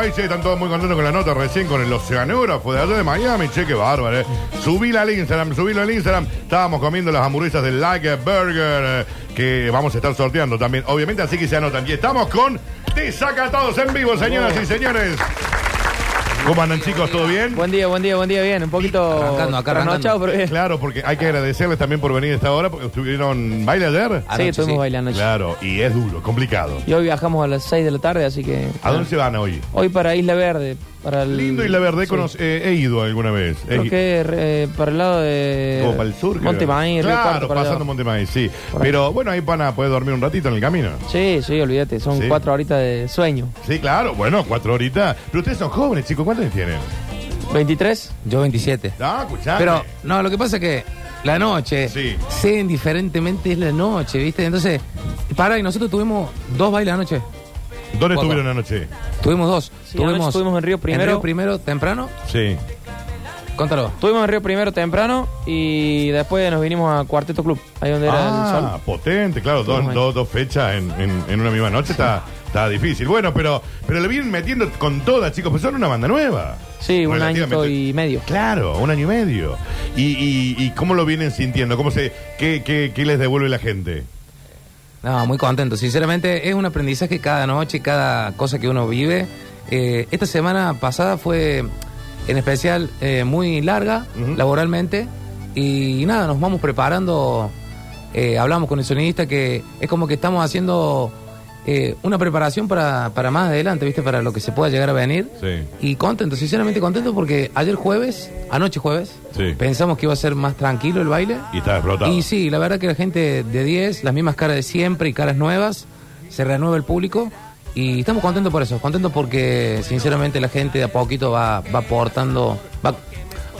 país. Che, están todos muy contentos con la nota recién con el oceanógrafo de allá de Miami. Che, qué bárbaro. eh. Subíla al Instagram, subilo al Instagram. Estábamos comiendo las hamburguesas del Like Burger eh, que vamos a estar sorteando también, obviamente, así que se anotan. Y estamos con Desacatados en vivo, señoras y señores. ¿Cómo andan, chicos? ¿Todo bien? Buen día, buen día, buen día, bien. Un poquito Arrancando, acá trasnochado, arrancando. pero bien. Claro, porque hay que agradecerles también por venir a esta hora, porque estuvieron baile ayer. Sí, Anoche, estuvimos sí. bailando. Claro, y es duro, complicado. Y hoy viajamos a las 6 de la tarde, así que... ¿A dónde se van hoy? Hoy para Isla Verde, para el... Lindo y la Sí. conoc- eh, he ido alguna vez. Creo He- que eh, para el lado de... Como para el sur. creo. Montemaíz, Río Claro, Cuarto, para allá. pasando Montemaíz, sí. Por ahí. Pero bueno, ahí van a poder dormir un ratito en el camino. Sí, sí, olvídate, son Sí. cuatro horitas de sueño. Sí, claro, bueno, cuatro horitas. Pero ustedes son jóvenes, chicos, ¿cuántos años tienen? ¿23? Yo 27. Ah, escuchame. Pero, no, lo que pasa es que la noche, Sí. sé indiferentemente es la noche, ¿viste? Entonces, para, y nosotros tuvimos dos bailes anoche. ¿Dónde Poco. estuvieron anoche? Tuvimos dos. Sí, anoche estuvimos en Río Primero. En Río Primero, temprano. Sí. Contalo. Estuvimos en Río primero temprano y después nos vinimos a Cuarteto Club, ahí donde era el Ah, sol. potente, claro, dos, dos, dos fechas en, en- en una misma noche está, está difícil. Bueno, pero, pero le vienen metiendo con todas, chicos, pues son una banda nueva. Sí, un Relativamente. y medio. Claro, un año y medio. ¿Y, y, y cómo lo vienen sintiendo? ¿Cómo se, qué, qué, qué les devuelve la gente? No, muy contento. Sinceramente, es un aprendizaje cada noche, cada cosa que uno vive. Eh, esta semana pasada fue, en especial, eh, muy larga laboralmente. Y nada, nos vamos preparando. Eh, hablamos con el sonidista que es como que estamos haciendo eh, una preparación para, para más adelante, ¿viste? Para lo que se pueda llegar a venir. Sí. Y contento, sinceramente contento porque ayer jueves, anoche jueves, Sí. pensamos que iba a ser más tranquilo el baile. Y está explotado. Y sí, la verdad que la gente de 10, las mismas caras de siempre y caras nuevas, se renueva el público y estamos contentos por eso, contentos porque sinceramente la gente de a poquito va, va aportando, va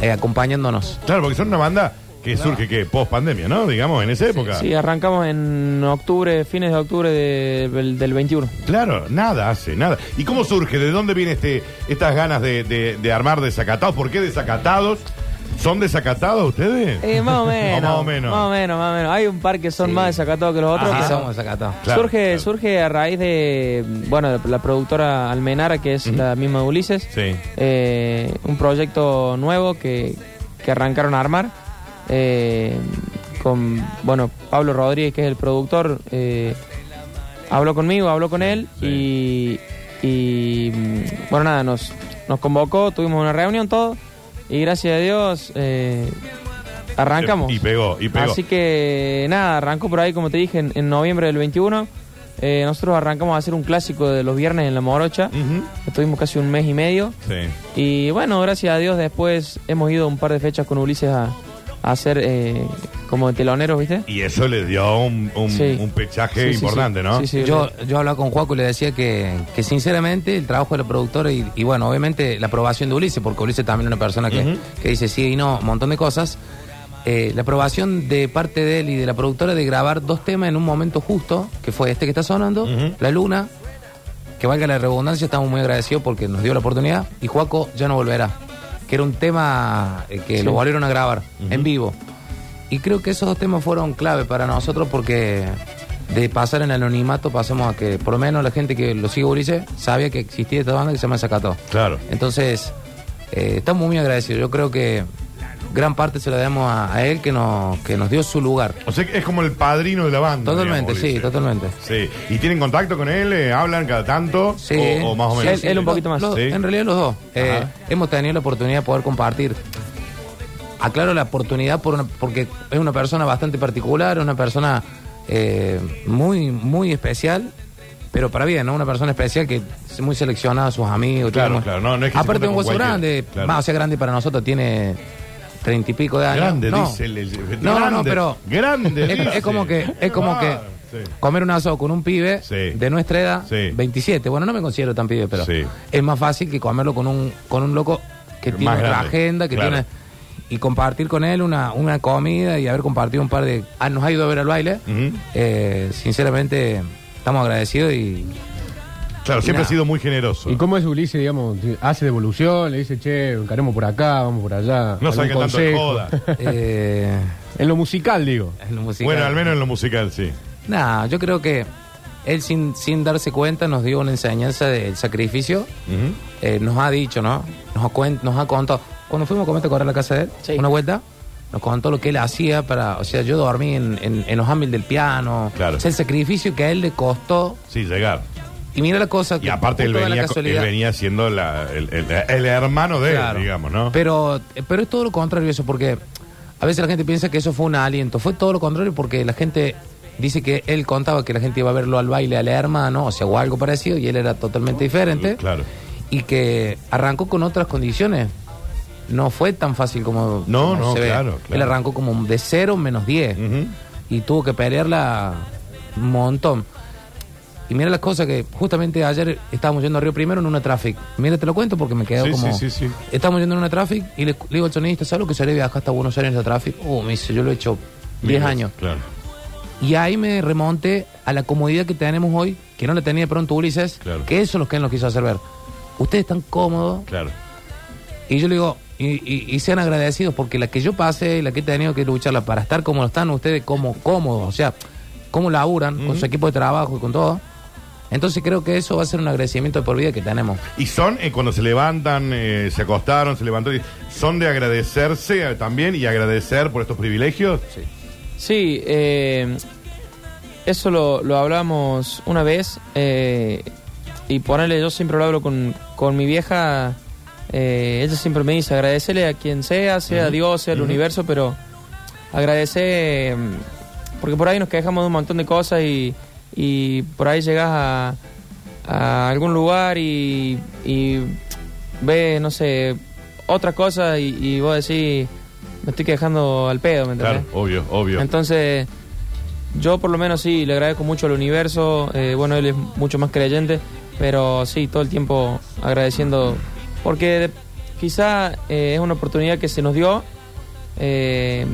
eh, acompañándonos. Claro, porque son una banda que surge que post pandemia, ¿no? Digamos, en esa época. Sí, arrancamos en octubre, fines de octubre de- del, del 21. Claro, nada hace, nada. ¿Y cómo surge? ¿De dónde vienen este, estas ganas de, de- de armar desacatados? ¿Por qué desacatados? ¿Son desacatados ustedes? Eh, más o menos. más o menos. Más o menos, más o menos. Hay un par que son Sí. más desacatados que los otros. Ajá. Sí, pero somos acatados. Claro, surge, claro. surge a raíz de, bueno, la productora Almenara, que es la misma de Ulises. Sí. Eh, un proyecto nuevo que, que arrancaron a armar. Eh, con, bueno, Pablo Rodríguez, que es el productor, eh, habló conmigo, habló con él y, y, bueno, nada, nos, nos convocó, tuvimos una reunión, todo, y gracias a Dios eh, arrancamos. Y pegó, y pegó. Así que nada, arrancó por ahí, como te dije, en, en noviembre del 21. Eh, nosotros arrancamos a hacer un clásico de los viernes en La Morocha. Estuvimos casi un mes y medio. Sí. Y bueno, gracias a Dios después hemos ido un par de fechas con Ulises a, a hacer eh, como teloneros, ¿viste? Y eso le dio un, un- Sí. un pechaje Sí, sí, importante, sí. ¿no? Sí, sí. Yo, yo hablaba con Juaco y le decía que, que sinceramente el trabajo de la productora y, y bueno, obviamente la aprobación de Ulises, porque Ulises también es una persona que, que dice sí y no, un montón de cosas. eh, la aprobación de parte de él y de la productora de grabar dos temas en un momento justo, que fue este que está sonando, Ujú. La Luna, que valga la redundancia, estamos muy agradecidos porque nos dio la oportunidad, y Juaco ya no volverá, que era un tema eh, que Sí. lo volvieron a grabar en vivo. Y creo que esos dos temas fueron clave para nosotros porque de pasar en el anonimato pasamos a que por lo menos la gente que lo sigue Ulises sabía que existía esta banda que se llama Zacató. Claro. Entonces, eh, estamos muy agradecidos. Yo creo que gran parte se la damos a, a él que nos, que nos dio su lugar. O sea que es como el padrino de la banda. Totalmente, digamos, sí, totalmente. Sí. ¿Y tienen contacto con él? Eh, ¿Hablan cada tanto? Sí. O, o más o Sí, menos? él- él un poquito más. Los- Sí. En realidad los dos. Eh, hemos tenido la oportunidad de poder compartir. Aclaro la oportunidad por una- porque es una persona bastante particular, una persona eh, muy, muy especial, pero para bien, ¿no? Una persona especial que es muy seleccionada a sus amigos. Claro, claro, no, no es que Aparte un hueso grande, claro. más o sea grande para nosotros, tiene treinta y pico de años. Grande, No. dice el, el- No, no, grande, no, pero Grande, es, dice. es como que es como que sí. comer un asado con un pibe Sí. de nuestra edad, Sí. 27. Bueno, no me considero tan pibe, pero es más fácil que comerlo con un con un loco que tiene otra agenda, que claro. tiene y compartir con él una, una comida y haber compartido un par de ah, nos ha ido a ver al baile. Eh, sinceramente estamos agradecidos y Claro, siempre ha sido muy generoso. ¿Y cómo es Ulises, digamos? ¿Hace devolución? ¿Le dice, che, encaremos por acá, vamos por allá? No ¿Algún saquen tanto de joda. eh, En lo musical, digo. en lo musical. Bueno, al menos en lo musical, sí. Nah, yo creo que él sin, sin darse cuenta nos dio una enseñanza del sacrificio. Eh, nos ha dicho, ¿no? Nos ha, cuen- nos ha contado. Cuando fuimos a comer, ¿te acuerdas la casa de él? Sí. Una vuelta. Nos contó lo que él hacía para. O sea, yo dormí en, en, en los ámbiles del piano. Claro. O sea, el sacrificio que a él le costó. Sí, llegar. Y mira la cosa. Y que aparte él la venía, co- él casualidad- venía siendo la- el, el- el hermano de Claro. él, digamos, ¿no? Pero, pero es todo lo contrario eso, porque a veces la gente piensa que eso fue un aliento. Fue todo lo contrario porque la gente dice que él contaba que la gente iba a verlo al baile al hermano, o sea, o algo parecido, y él era totalmente diferente. Claro. Y que arrancó con otras condiciones. No fue tan fácil como, No, como no, claro, claro. Él arrancó como de cero menos 10 Ujú. y tuvo que pelearla un montón. Y mira las cosas que justamente ayer estábamos yendo a Río Primero en una traffic. Mira, te lo cuento porque me quedo Sí, como... sí, sí, sí. Estábamos yendo en una traffic y le, le digo al sonidista, ¿sabes lo que sería viajar hasta Buenos Aires en la traffic? Uh, me dice, yo lo he hecho 10 Mira, años. Claro. Y ahí me remonté a la comodidad que tenemos hoy, que no la tenía de pronto Ulises, Claro. que eso es lo que él nos quiso hacer ver. Ustedes están cómodos Claro. y yo le digo, y, y- y sean agradecidos porque la que yo pasé y la que he tenido que lucharla para estar como están ustedes, como cómodos, o sea, cómo laburan con su equipo de trabajo y con todo. Entonces creo que eso va a ser un agradecimiento de por vida que tenemos. Y son, eh, cuando se levantan, eh, se acostaron, se levantó, son de agradecerse eh, también y agradecer por estos privilegios. Sí. Sí, eh, eso lo, lo hablamos una vez y ponerle, yo siempre lo hablo con, con mi vieja, ella siempre me dice agradecerle a quien sea, sea Dios, sea el ujú. universo, pero agradecer, porque por ahí nos quejamos de un montón de cosas y, y por ahí llegas a, a algún lugar y, y ves, no sé, otra cosa y, y vos decís, me estoy quejando al pedo, ¿me entendés? Claro, obvio, obvio. Entonces, yo por lo menos sí, le agradezco mucho al universo. eh, bueno, él es mucho más creyente, pero sí, todo el tiempo agradeciendo. Porque de- quizá eh, es una oportunidad que se nos dio, eh,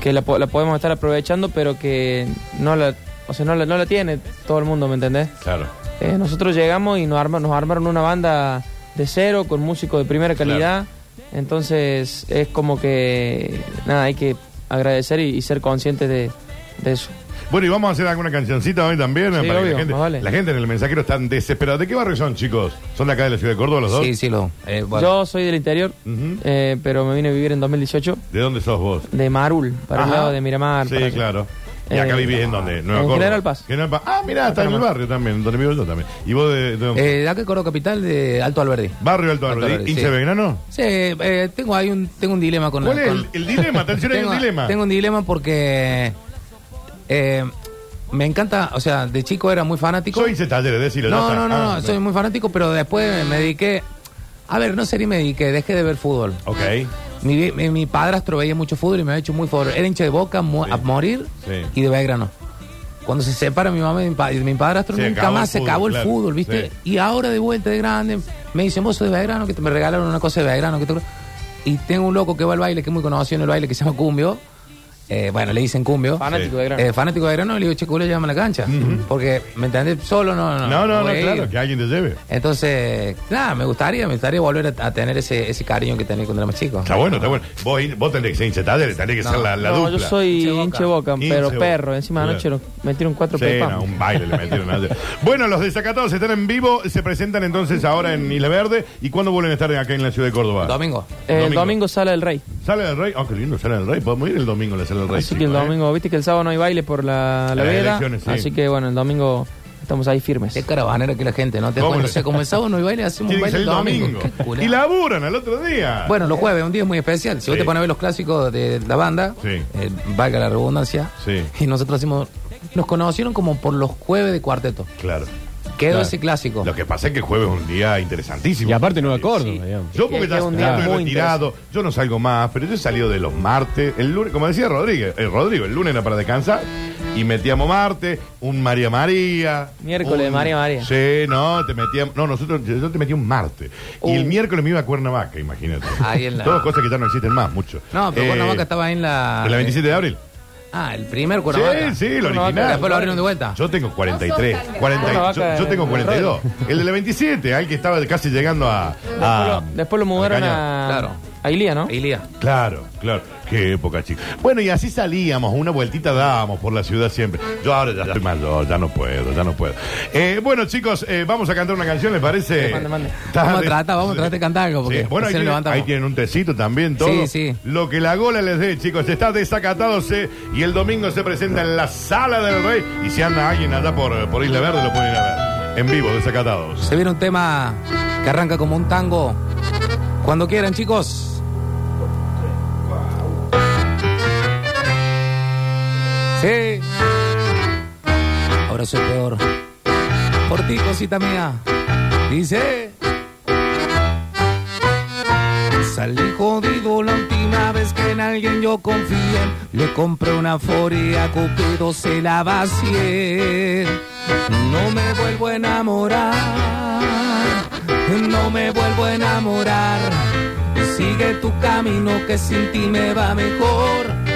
que la, la podemos estar aprovechando, pero que no la, o sea, no la, no la tiene todo el mundo, ¿me entendés? Claro. Eh, nosotros llegamos y nos, arma- nos armaron una banda de cero con músicos de primera calidad. Entonces es como que, nada, hay que agradecer y, y ser conscientes de, de eso. Bueno, y vamos a hacer alguna cancioncita hoy también. Sí, para que la, gente, más vale. la gente en el mensajero está desesperada. ¿De qué barrio son, chicos? ¿Son de acá de la ciudad de Córdoba los dos? Sí, sí, lo. eh, bueno. Yo soy del interior, Ujú. eh, pero me vine a vivir en 2018 ¿De dónde sos vos? de Marul, para el Ajá. lado de Miramar. Sí, para allá. claro. ¿Y acá Eh, vivís en dónde? Nueva en Córdoba. General Paz. General Paz. Ah, mira, está en el barrio también, donde vivo yo también. ¿Y vos de, de dónde? Eh, acá Coro Capital de Alto Alberdi. barrio Alto Alberdi. Alberdi, ¿Hincha sí. Belgrano? Sí, eh, tengo ahí un, tengo un dilema con ¿Cuál es con- el, el dilema? Atención, hay un dilema. tengo un dilema porque eh, me encanta, o sea, de chico era muy fanático. Soy hincha talleres, decilo. no, no, no, Ah, no, soy muy fanático, pero después me dediqué. A ver, no sería me dediqué, dejé de ver fútbol. Ok. Mi, mi, mi padrastro veía mucho fútbol y me había hecho muy favor. Era hincha de boca mu- a morir Sí. y de Belgrano. Cuando se separa mi mamá y mi, pa- y mi padrastro, Se nunca acabó más se fútbol, acabó el claro. fútbol, ¿viste? Y ahora de vuelta de grande, me dicen, vos sos de Belgrano, que te- me regalaron una cosa de Belgrano. Que te... Y tengo un loco que va al baile, que es muy conocido en el baile, que se llama Cumbio. Eh, bueno, le dicen Cumbio. Fanático Sí. de Gran. Eh, fanático de Belgrano, le digo, che, culo, llévame a la cancha. Porque, ¿me entendés? Solo no. No, No, no, no, voy a ir. claro, que alguien te lleve. Entonces, nada, me gustaría, me gustaría volver a, a tener ese, ese cariño que tenía cuando era más chico. Está bueno, está bueno. Vos, vos tenés que ser hincha de talleres, tenés que No. ser la, la no, dupla. yo soy Hinche Boca. hinche boca, Hinche pero Boca. perro. Encima Claro. anoche nos metieron cuatro Sí, pepas. no, un baile le metieron ayer. Bueno, los desacatados están en vivo, se presentan entonces ahora en Isla Verde. ¿Y cuándo vuelven a estar acá en la ciudad de Córdoba? Domingo. Eh, el domingo. domingo sale el rey. Sale del Rey. Oh, qué lindo, sale del Rey. Podemos ir el domingo a la Así que el ¿eh? domingo, viste que el sábado no hay baile por la, la Las veda. elecciones, sí. Así que bueno, el domingo estamos ahí firmes. Qué caravanera que la gente, ¿no? Te das ¿Cómo cuenta, le- o sea, como el sábado no hay baile, hacemos un Tiene que baile el domingo. domingo. Qué culé. Y laburan al otro día. Bueno, los jueves, un día muy especial. Si vos Sí. te pones a ver los clásicos de la banda, Sí. eh, valga la redundancia, Sí. y nosotros hacemos. Nos conocieron como por los jueves de cuarteto. Claro. Quedó Claro. ese clásico. Lo que pasa es que el jueves es un día interesantísimo. Y aparte Nueva Córdoba, Sí. digamos. Yo porque ya es un día estoy muy retirado, yo no salgo más, pero yo he salido de los martes, el lunes, como decía Rodríguez, el Rodrigo, el lunes era para descansar, y metíamos martes, un María María. Miércoles, un- María María. Sí, no, te metíamos, no, nosotros, yo yo te metía un martes. Y el Uh. miércoles me iba a Cuernavaca, imagínate. Ahí en la- Todas cosas que ya no existen más, mucho. No, pero Eh, Cuernavaca estaba en la. ¿En la 27 de abril? Ah, el primer Cuernavaca. Sí, sí, el original. Después lo abrieron de vuelta. Yo tengo 43. 40, yo, yo tengo en 42. El de la 27, al que estaba casi llegando a. Después, a- lo, después lo mudaron a, Claro. a Ilía, ¿no? Ilía. Claro, claro. Qué época, chicos. Bueno, y así salíamos, una vueltita dábamos por la ciudad siempre. Yo ahora ya estoy mayor, ya no puedo, ya no puedo. Eh, bueno, chicos, eh, vamos a cantar una canción, ¿les parece? Mande, mande. Vamos a tratar, vamos a tratar de cantar algo, porque Sí, Bueno, ahí tienen, levantamos. ahí tienen un tecito también, todo. Sí, sí. Lo que la gola les dé, chicos. Está desacatados eh, y el domingo se presenta en la Sala del Rey. Y si anda alguien allá por, por Isla Verde, lo pueden ir a ver. En vivo, desacatados. Se viene un tema que arranca como un tango. Cuando quieran, chicos. Ahora soy peor. Por ti, cosita mía. Dice. Salí jodido la última vez que en alguien yo confié. Le compré una foria, Cupido se la vacié. No me vuelvo a enamorar. No me vuelvo a enamorar. Sigue tu camino que sin ti me va mejor.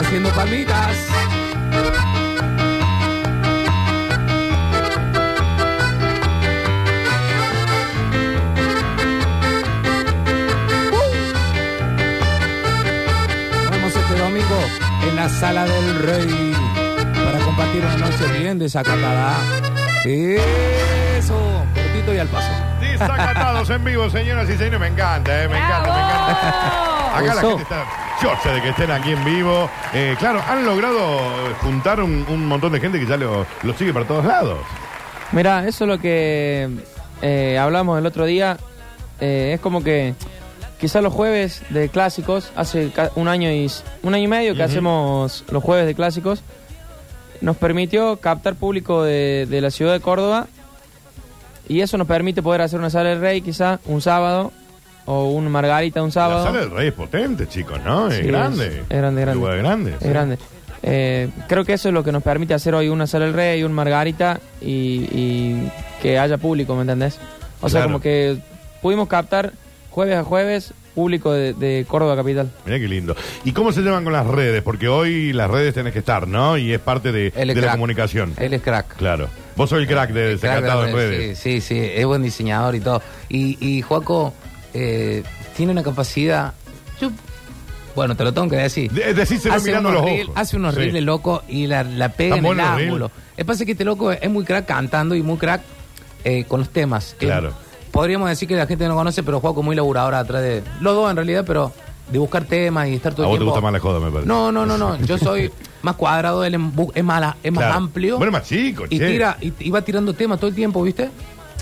haciendo palmitas. Nos vemos este domingo en la sala del rey para compartir una noche bien desacatada. Eso, cortito y al paso. Desacatados en vivo, señoras y señores. Me encanta, eh, me encanta, me encanta. Acá la gente está de que estén aquí en vivo. Eh, claro, han logrado juntar un, un montón de gente que ya lo, lo sigue para todos lados. Mira, eso es lo que eh, hablamos el otro día. Eh, es como que quizás los jueves de clásicos, hace un año y un año y medio que hacemos los jueves de clásicos, nos permitió captar público de, de la ciudad de Córdoba y eso nos permite poder hacer una sala del rey quizás un sábado o un margarita un La sábado. sala del rey es potente, chicos, ¿no? Es Sí, grande. es- es grande, grande. Lugar grande. Es sí. grande. Eh, creo que eso es lo que nos permite hacer hoy una sala del rey, un margarita y, y que haya público, ¿me entendés? O sea, Claro. como que pudimos captar jueves a jueves público de, de Córdoba Capital. Mirá qué lindo. ¿Y cómo se llevan con las redes? Porque hoy las redes tenés que estar, ¿no? Y es parte de, Él es de la crack. comunicación. Él es crack. Claro. Vos sos el crack de El crack Desacatado de en redes. Sí, sí, sí, es buen diseñador y todo. Y, y Joaco eh, tiene una capacidad. Yo, bueno, te lo tengo que decir. De- hace mirando los reel- ojos. hace unos Sí. reels locos y la, la pega en el ángulo. El pasa es que este loco es muy crack cantando y muy crack eh, con los temas. Claro. Eh, podríamos decir que la gente no conoce, pero Joaco muy laburador atrás de. Los dos en realidad, pero de buscar temas y estar todo A el vos te tiempo. gusta más la joda, me parece. No, no, no, no. Yo soy más cuadrado, él es, es más, es más Claro. amplio. Bueno, más chico, Y che. tira, y, y va tirando temas todo el tiempo, ¿viste?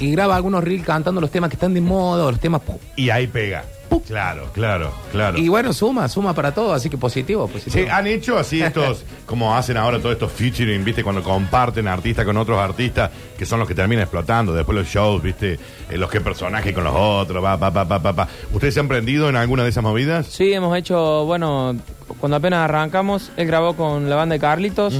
Y graba algunos reels cantando los temas que están de moda, los temas. pu- Y ahí pega. Claro, claro, claro. Y bueno, suma, suma para todo, así que positivo, positivo. Sí, han hecho así estos, como hacen ahora todos estos featuring, viste, cuando comparten artistas con otros artistas, que son los que terminan explotando, después los shows, viste, eh, los que personajes con los otros, va, va, va, va, va, va. ¿Ustedes se han prendido en alguna de esas movidas? Sí, hemos hecho, bueno, cuando apenas arrancamos, él grabó con la banda de Carlitos.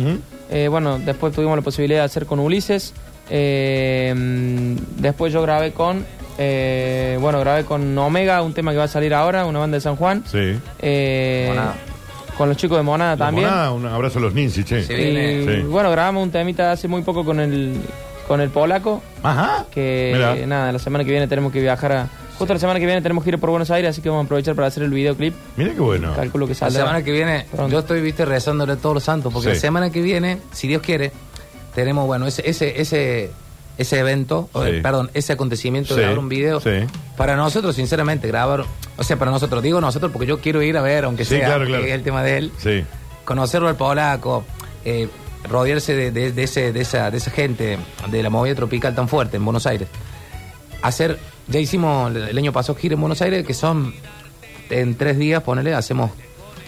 Eh, bueno, después tuvimos la posibilidad de hacer con Ulises. Eh, después yo grabé con, eh, bueno, grabé con Omega, un tema que va a salir ahora, una banda de San Juan. Sí. Eh, Monada. con los chicos de Monada La también. monada, un abrazo a los Ninsi, che. Sí. Y viene. Sí. bueno, grabamos un temita hace muy poco con el, con el polaco. Ajá. Que Mirá. nada, la semana que viene tenemos que viajar a. Justo la semana que viene tenemos que ir por Buenos Aires, así que vamos a aprovechar para hacer el videoclip. Mira qué bueno. Calculo que La semana que viene, Pronto. yo estoy, viste, rezándole a todos los santos, porque Sí. la semana que viene, si Dios quiere, tenemos, bueno, ese, ese, ese, ese evento, o, eh, perdón, ese acontecimiento Sí, de grabar un video. sí. Para nosotros, sinceramente, grabar, o sea, para nosotros, digo nosotros porque yo quiero ir a ver, aunque sea, claro, claro. que es el tema de él, conocerlo al polaco, eh, rodearse de, de- de ese, de, esa, de esa gente, de la movida tropical tan fuerte en Buenos Aires. Hacer, ya hicimos el año pasado gira en Buenos Aires, que son en tres días, ponele, hacemos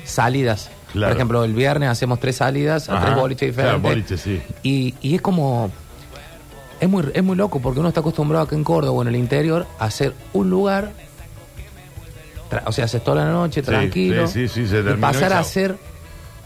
salidas. Claro. Por ejemplo, el viernes hacemos tres salidas a Ajá. tres boliches Claro, diferentes. sí. Y, y es como. Es muy, es muy loco porque uno está acostumbrado acá en Córdoba o en el interior a hacer un lugar. tra- o sea, haces toda la noche tranquilo. sí, sí, sí, se y pasar a hacer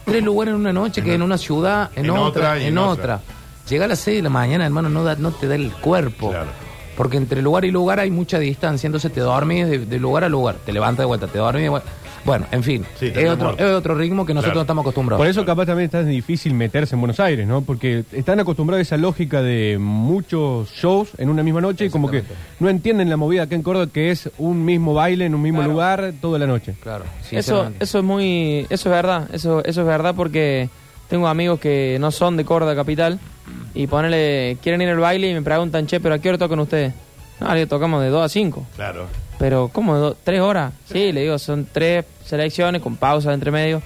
tres lugares en una noche, que en una ciudad, en, En otra, otra en en otra. Llega a las 6 de la mañana, hermano, no, da- no te da el cuerpo. Claro. Porque entre lugar y lugar hay mucha distancia, entonces te dormís de, de lugar a lugar, te levantas de vuelta, te dormís de vuelta. Bueno, en fin, Sí, es, otro, es otro ritmo que nosotros Claro. no estamos acostumbrados. Por eso capaz también es tan difícil meterse en Buenos Aires, ¿no? Porque están acostumbrados a esa lógica de muchos shows en una misma noche y como que no entienden la movida acá en Córdoba que es un mismo baile en un mismo Claro. lugar toda la noche. Claro, Eso, eso es muy, eso es verdad, eso, eso es verdad porque tengo amigos que no son de Córdoba capital y ponele, quieren ir al baile y me preguntan, che, pero ¿a qué hora tocan ustedes? No, le tocamos de 2 a 5. Claro. Pero, ¿cómo? do- ¿Tres horas? Sí, le digo, son tres selecciones con pausas entre medio.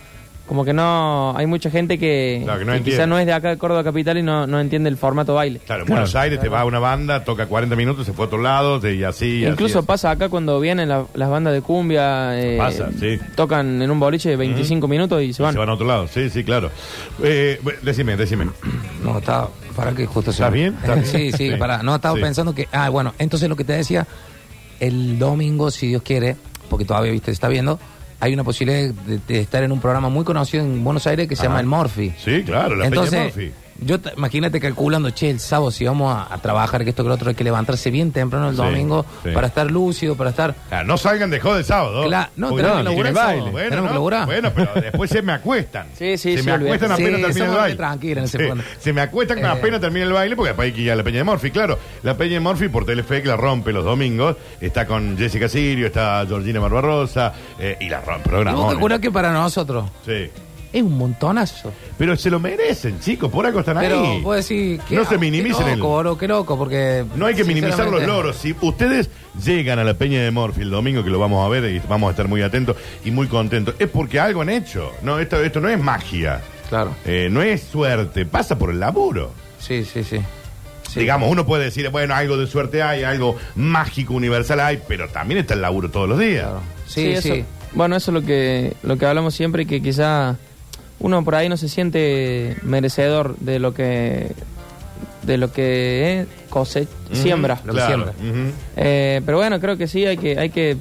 Como que no, hay mucha gente que, Claro, que no que entiende. quizás no es de acá de Córdoba capital y no, no entiende el formato baile. Claro, en Buenos Aires te va una banda, toca 40 minutos, se fue a otro lado, y así. Incluso así, pasa acá cuando vienen la- las bandas de cumbia, eh, Pasa, sí. tocan en un boliche de 25 minutos y se Y van. Se van a otro lado, sí, sí, claro. Eh, decime, decime. No, estaba. Para que justo se ¿Estás bien? ¿Estás bien? sí, sí, Sí. para. No, estaba Sí. pensando que. Ah, bueno, entonces lo que te decía, el domingo, si Dios quiere, porque todavía, viste, está viendo, hay una posibilidad de, de estar en un programa muy conocido en Buenos Aires que se Ajá. llama El Morphy. Sí, claro, la Peña Entonces, Murphy. Yo te- imagínate calculando, che, el sábado si vamos a, a trabajar, que esto que lo otro, hay que levantarse bien temprano el Sí, domingo sí. para estar lúcido, para estar. No salgan de joda el sábado. Claro, no, tenemos que laburar baile. sábado, Bueno, tenemos no, que laburar. bueno, pero después se me acuestan. Sí, sí, Se sí, me acuestan apenas termina el baile. tranquilos en ese. Se me acuestan Eh. apenas termina el baile porque después hay que ir a la Peña de Morphy. Claro, la Peña de Morphy por Telefe que la rompe los domingos. Está con Jessica Sirio, está Georgina Barbarosa y la rompe. Y vos que para nosotros Sí. Es un montonazo. Pero se lo merecen, chicos, por algo están Pero ahí. puedo decir que No se minimicen Qué el- loco, bro, qué loco, porque. No hay que minimizar los sinceramente, loros. Si ustedes llegan a la Peña de Morphy el domingo, que lo vamos a ver y vamos a estar muy atentos y muy contentos, es porque algo han hecho. No, esto, esto no es magia. Claro. Eh, no es suerte, pasa por el laburo. Sí, sí, sí. Sí. Digamos, uno puede decir, bueno, algo de suerte hay, algo mágico, universal hay, pero también está el laburo todos los días. Claro. Sí, sí. eso- Bueno, eso es lo que, lo que hablamos siempre, que quizá uno por ahí no se siente merecedor de lo que de lo que es cosech, Ujú, siembra. Lo que claro, siembra. Eh, pero bueno, creo que sí, hay que, hay que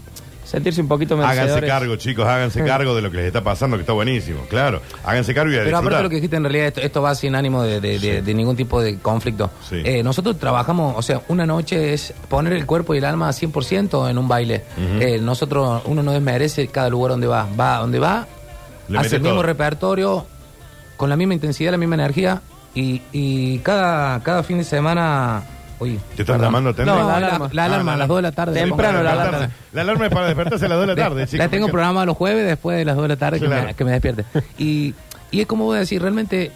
sentirse un poquito merecedores. Háganse cargo, chicos, háganse cargo de lo que les está pasando, que está buenísimo, claro. Háganse cargo y a Pero aparte de lo que dijiste, en realidad esto, esto va sin ánimo de, de- de- de ningún tipo de conflicto. Sí. Eh, nosotros trabajamos, o sea, una noche es poner el cuerpo y el alma 100% en un baile. Eh, nosotros, uno no desmerece cada lugar donde va. Va donde va, Le hace el mismo todo. repertorio, con la misma intensidad, la misma energía, y, y cada, cada fin de semana... Uy, ¿Te están perdón. llamando? No, la la, alarma. la alarma Ah, a las 2 de la tarde. Temprano la alarma. La alarma es para despertarse a las 2 de la tarde, chicos. La tengo porque- programada los jueves después de las 2 de la tarde que, me, que me despierte. Y, y es como voy a decir, realmente,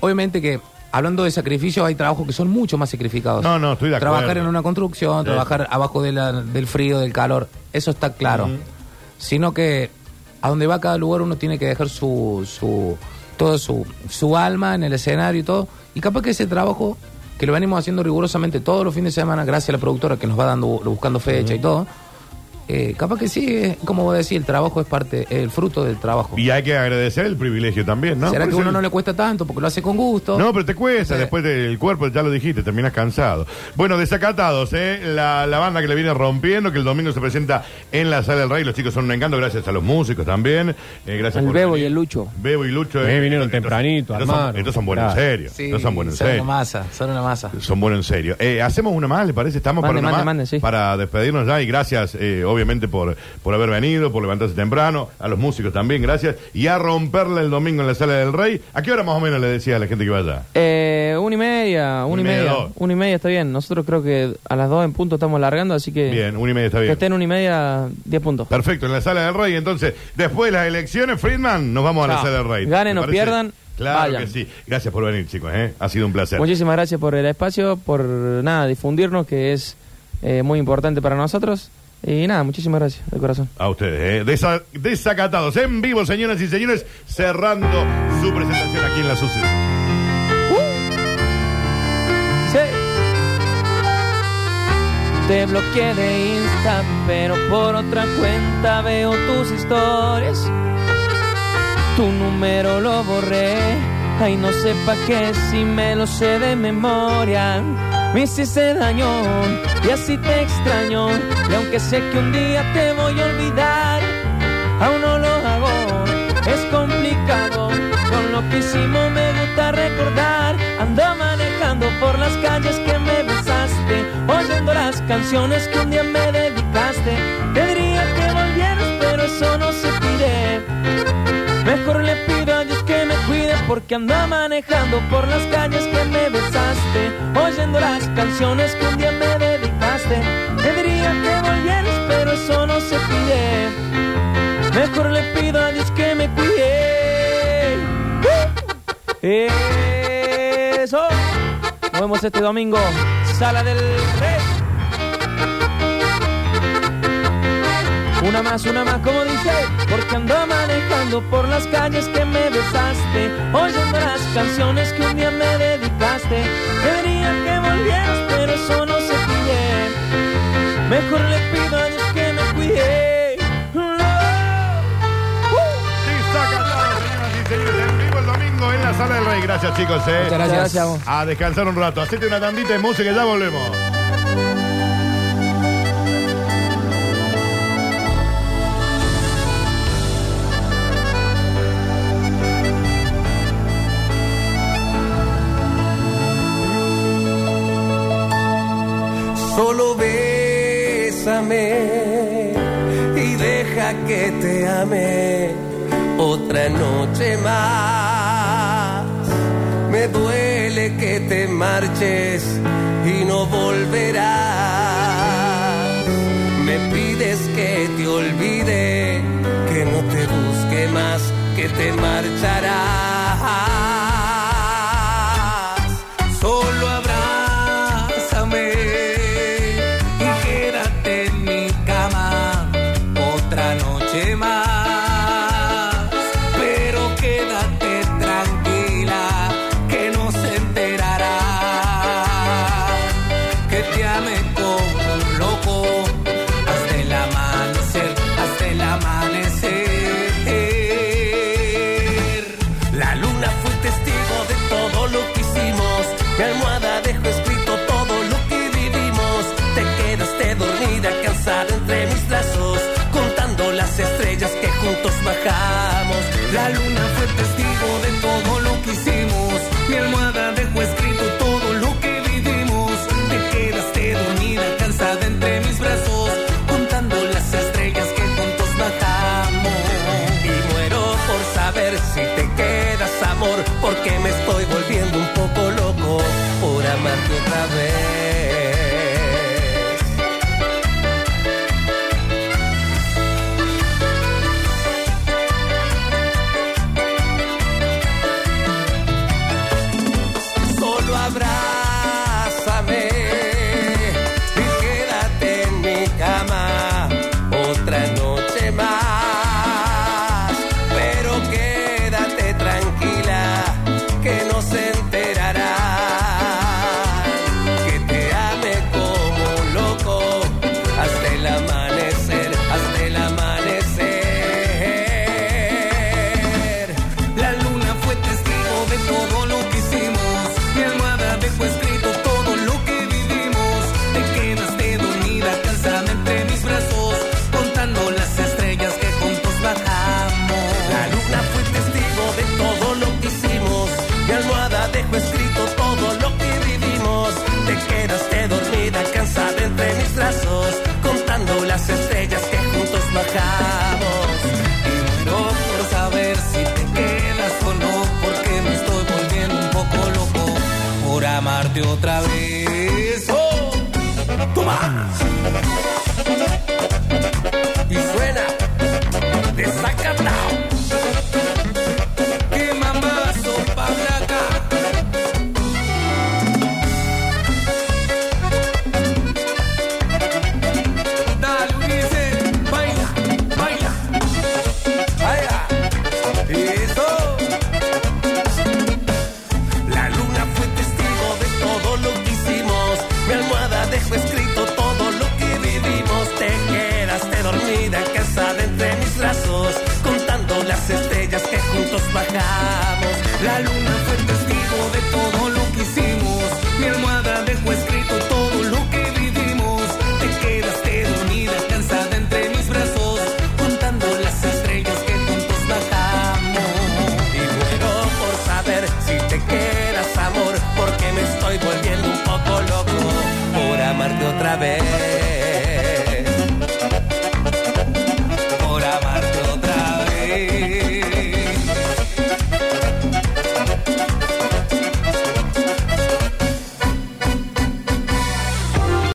obviamente que hablando de sacrificios hay trabajos que son mucho más sacrificados. No, no, estoy de acuerdo. Trabajar en una construcción, Sí. trabajar abajo de la- del frío, del calor, eso está claro. Sino que a donde va cada lugar uno tiene que dejar su, su todo su, su alma en el escenario y todo. Y capaz que ese trabajo, que lo venimos haciendo rigurosamente todos los fines de semana, gracias a la productora que nos va dando buscando fecha y todo, eh, capaz que sí, es, como vos decís, el trabajo es parte, el fruto del trabajo. Y hay que agradecer el privilegio también, ¿no? ¿Será Por que eso uno el- no le cuesta tanto porque lo hace con gusto? No, pero te cuesta, Sí. después del cuerpo, ya lo dijiste, terminas cansado. Bueno, desacatados, ¿eh? La, la banda que le viene rompiendo, que el domingo se presenta en la Sala del Rey, los chicos son un encanto, gracias a los músicos también. eh, gracias por Bebo venir. y el Lucho. Bebo y Lucho. Eh, vinieron estos- tempranito, estos son, armaron. estos son buenos en Claro. serio. Sí, estos son buenos en son serio. una masa, son una masa. Son buenos en serio. Eh, Hacemos una más, ¿le parece? Estamos Mande, para una mande, más. mande, sí. Para despedirnos ya y gracias, eh, obviamente, por, por haber venido, por levantarse temprano. A los músicos también, gracias. Y a romperla el domingo en la Sala del Rey. ¿A qué hora más o menos le decía a la gente que vaya? Eh, una y media, una y media, dos. Una y media está bien. Nosotros creo que a las dos en punto estamos largando, así que Bien, una y media está que bien. estén una y media, diez puntos. Perfecto, en la sala del rey. Entonces, después de las elecciones, Friedman, nos vamos a la sala del rey. Ganen ¿Te o pierdan, Claro vayan. que sí. Gracias por venir, chicos. ¿eh? Ha sido un placer. Muchísimas gracias por el espacio, por nada, difundirnos, que es eh, muy importante para nosotros. Y nada, muchísimas gracias, de corazón. A ustedes, ¿eh? Desa- desacatados en vivo, señoras y señores, cerrando su presentación aquí en la Suceso. Sí. Te bloqueé de Insta, pero por otra cuenta veo tus historias. Tu número lo borré, ay no sé pa' qué si me lo sé de memoria. Me hiciste daño y así te extraño. Y aunque sé que un día te voy a olvidar, aún no lo hago. Es complicado, no lo que hicimos me gusta recordar. Ando manejando por las calles que me besaste, oyendo las canciones que un día me dedicaste. Te diría que volvieras, pero eso no se pide. Mejor le porque ando manejando por las calles que me besaste, oyendo las canciones que un día me dedicaste. Te diría que volvieras, pero eso no se pide. Mejor le pido a Dios que me cuide. Eso. Nos vemos este domingo. Sala del Rey. Una más, una más, como dice, porque ando manejando por las calles que me besaste, oyendo las canciones que un día me dedicaste. Debería que volvieras, pero eso no se pide. Mejor le pido a Dios que me cuide. En vivo el domingo en la Sala del Rey. Gracias, chicos. eh. Muchas gracias. Gracias. A descansar un rato. Hacete una tandita de música y ya volvemos. Te ame otra noche más. Me duele que te marches y no volverás. Me pides que te olvide, que no te busque más, que te marcharás. Amarte otra vez. ¡Oh! ¡Toma!